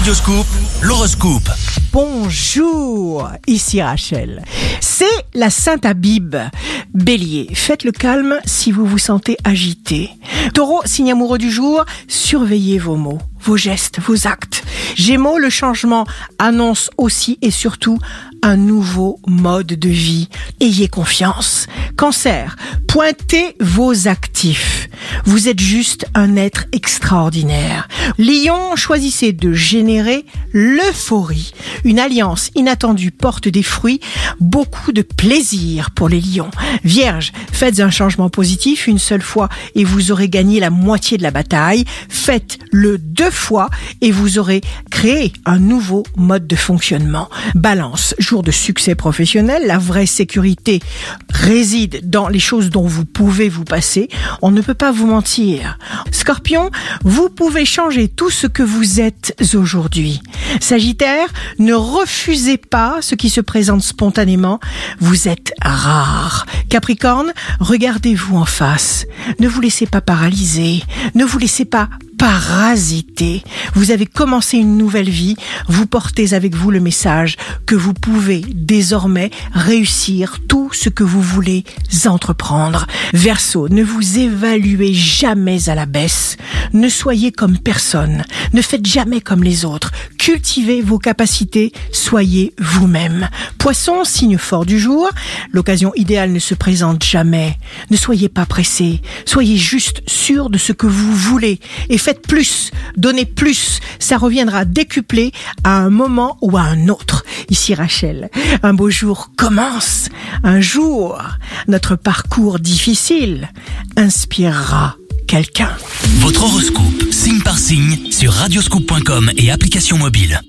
Radioscoop, l'horoscope. Bonjour, ici Rachel. C'est la Sainte Abib. Bélier, faites le calme si vous vous sentez agité. Taureau, signe amoureux du jour, surveillez vos mots, vos gestes, vos actes. Gémeaux, le changement annonce aussi et surtout un nouveau mode de vie. Ayez confiance. Cancer, pointez vos actifs. Vous êtes juste un être extraordinaire. Lion, choisissez de générer l'euphorie. Une alliance inattendue porte des fruits, beaucoup de plaisir pour les lions. Vierge, faites un changement positif une seule fois et vous aurez gagné la moitié de la bataille. Faites-le deux fois et vous aurez créé un nouveau mode de fonctionnement. Balance, jour de succès professionnel, la vraie sécurité réside dans les choses dont vous pouvez vous passer. On ne peut pas vous Scorpion, vous pouvez changer tout ce que vous êtes aujourd'hui. Sagittaire, ne refusez pas ce qui se présente spontanément. Vous êtes rare. Capricorne, regardez-vous en face. Ne vous laissez pas paralyser. Ne vous laissez pas parasiter. Vous avez commencé une nouvelle vie. Vous portez avec vous le message que vous pouvez désormais réussir tout ce que vous voulez entreprendre. Verseau, ne vous évaluez jamais à la baisse. Ne soyez comme personne. Ne faites jamais comme les autres. Cultivez vos capacités. Soyez vous-même. Poisson, signe fort du jour. L'occasion idéale ne se présente jamais. Ne soyez pas pressé. Soyez juste sûr de ce que vous voulez et faites plus. Donnez plus. Ça reviendra décuplé à un moment ou à un autre. Ici Rachel. Un beau jour commence. Un jour, notre parcours difficile inspirera quelqu'un. Votre horoscope, signe par signe, sur radioscoop.com et application mobile.